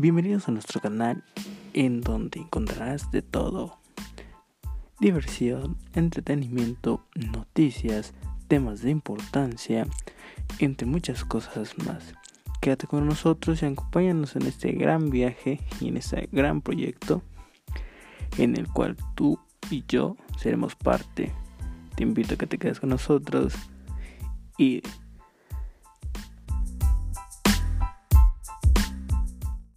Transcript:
Bienvenidos a nuestro canal en donde encontrarás de todo. Diversión, entretenimiento, noticias, temas de importancia, entre muchas cosas más. Quédate con nosotros y acompáñanos en este gran viaje y en este gran proyecto en el cual tú y yo seremos parte. Te invito a que te quedes con nosotros y